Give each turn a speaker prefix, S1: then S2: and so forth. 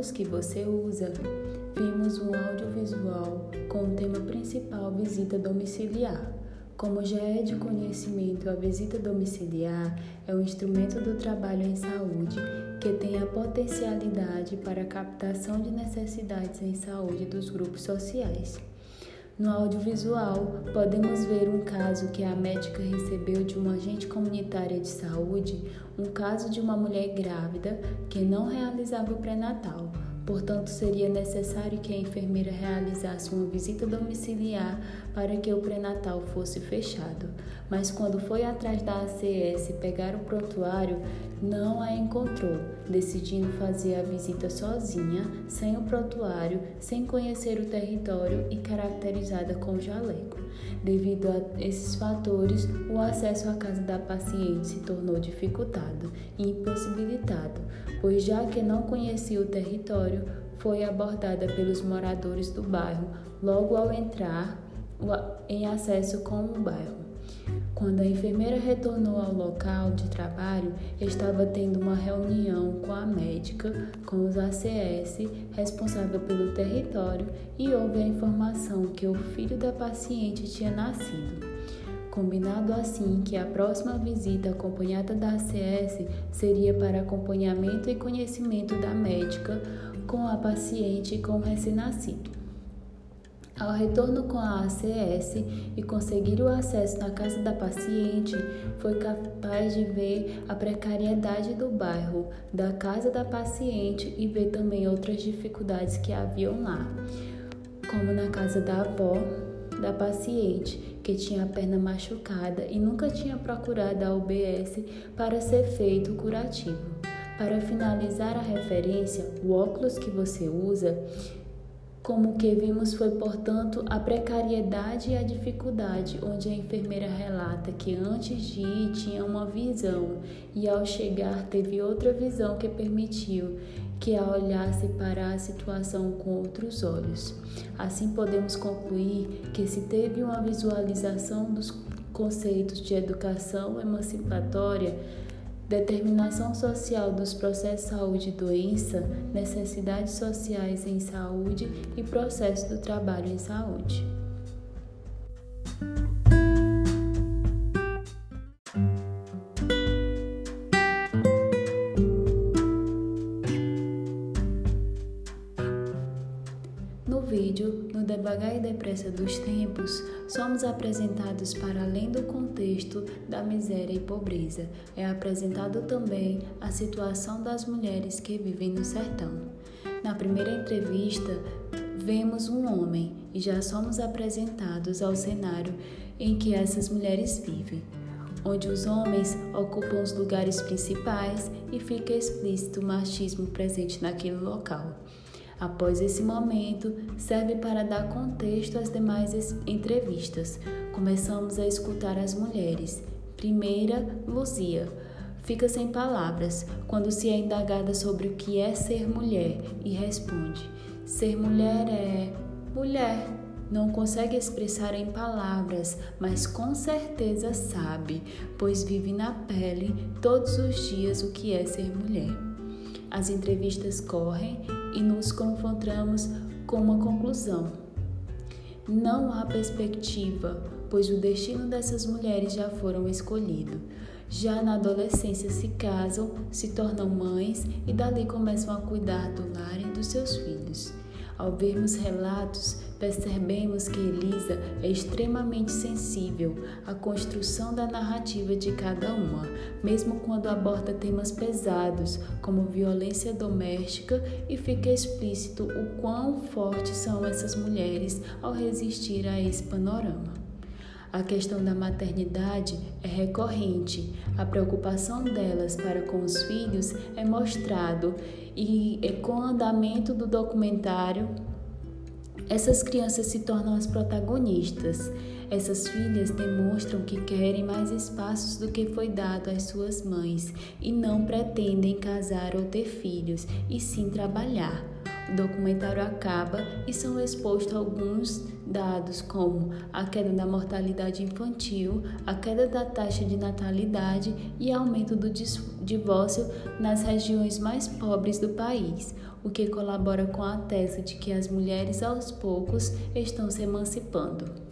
S1: óculos que você usa, vimos um audiovisual com o tema principal visita domiciliar. Como já é de conhecimento, a visita domiciliar é um instrumento do trabalho em saúde que tem a potencialidade para a captação de necessidades em saúde dos grupos sociais. No audiovisual, podemos ver um caso que a médica recebeu de uma agente comunitária de saúde, um caso de uma mulher grávida que não realizava o pré-natal. Portanto, seria necessário que a enfermeira realizasse uma visita domiciliar para que o pré-natal fosse fechado. Mas quando foi atrás da ACS pegar o prontuário, não a encontrou, decidindo fazer a visita sozinha, sem o prontuário, sem conhecer o território e caracterizada com jaleco. Devido a esses fatores, o acesso à casa da paciente se tornou dificultado e impossibilitado, pois já que não conhecia o território, foi abordada pelos moradores do bairro logo ao entrar em acesso com o bairro. Quando a enfermeira retornou ao local de trabalho, estava tendo uma reunião com a médica, com os ACS responsável pelo território e houve a informação que o filho da paciente tinha nascido. Combinado assim que a próxima visita acompanhada da ACS seria para acompanhamento e conhecimento da médica com a paciente com o recém-nascido. Ao retorno com a ACS e conseguir o acesso na casa da paciente, foi capaz de ver a precariedade do bairro, da casa da paciente e ver também outras dificuldades que haviam lá, como na casa da avó da paciente, que tinha a perna machucada e nunca tinha procurado a UBS para ser feito curativo. Para finalizar a referência, o óculos que você usa como que vimos foi, portanto, a precariedade e a dificuldade, onde a enfermeira relata que antes de ir tinha uma visão e ao chegar teve outra visão que permitiu que a olhasse para a situação com outros olhos. Assim podemos concluir que se teve uma visualização dos conceitos de educação emancipatória, determinação social dos processos saúde e doença, necessidades sociais em saúde e processo do trabalho em saúde. Vídeo, no devagar e depressa dos tempos, somos apresentados para além do contexto da miséria e pobreza. É apresentado também a situação das mulheres que vivem no sertão. Na primeira entrevista, vemos um homem e já somos apresentados ao cenário em que essas mulheres vivem onde os homens ocupam os lugares principais e fica explícito o machismo presente naquele local. Após esse momento, serve para dar contexto às demais entrevistas. Começamos a escutar as mulheres. Primeira, Luzia. Fica sem palavras quando se é indagada sobre o que é ser mulher e responde: Ser mulher é mulher. Não consegue expressar em palavras, mas com certeza sabe, pois vive na pele todos os dias o que é ser mulher. As entrevistas correm e nos confrontamos com uma conclusão. Não há perspectiva, pois o destino dessas mulheres já foram escolhido. Já na adolescência se casam, se tornam mães e dali começam a cuidar do lar e dos seus filhos. Ao vermos relatos, percebemos que Elisa é extremamente sensível à construção da narrativa de cada uma, mesmo quando aborda temas pesados, como violência doméstica, e fica explícito o quão fortes são essas mulheres ao resistir a esse panorama. A questão da maternidade é recorrente. A preocupação delas para com os filhos é mostrado e com o andamento do documentário essas crianças se tornam as protagonistas. Essas filhas demonstram que querem mais espaços do que foi dado às suas mães e não pretendem casar ou ter filhos, e sim trabalhar. O documentário acaba e são expostos alguns dados como a queda da mortalidade infantil, a queda da taxa de natalidade e aumento do divórcio nas regiões mais pobres do país, o que colabora com a tese de que as mulheres aos poucos estão se emancipando.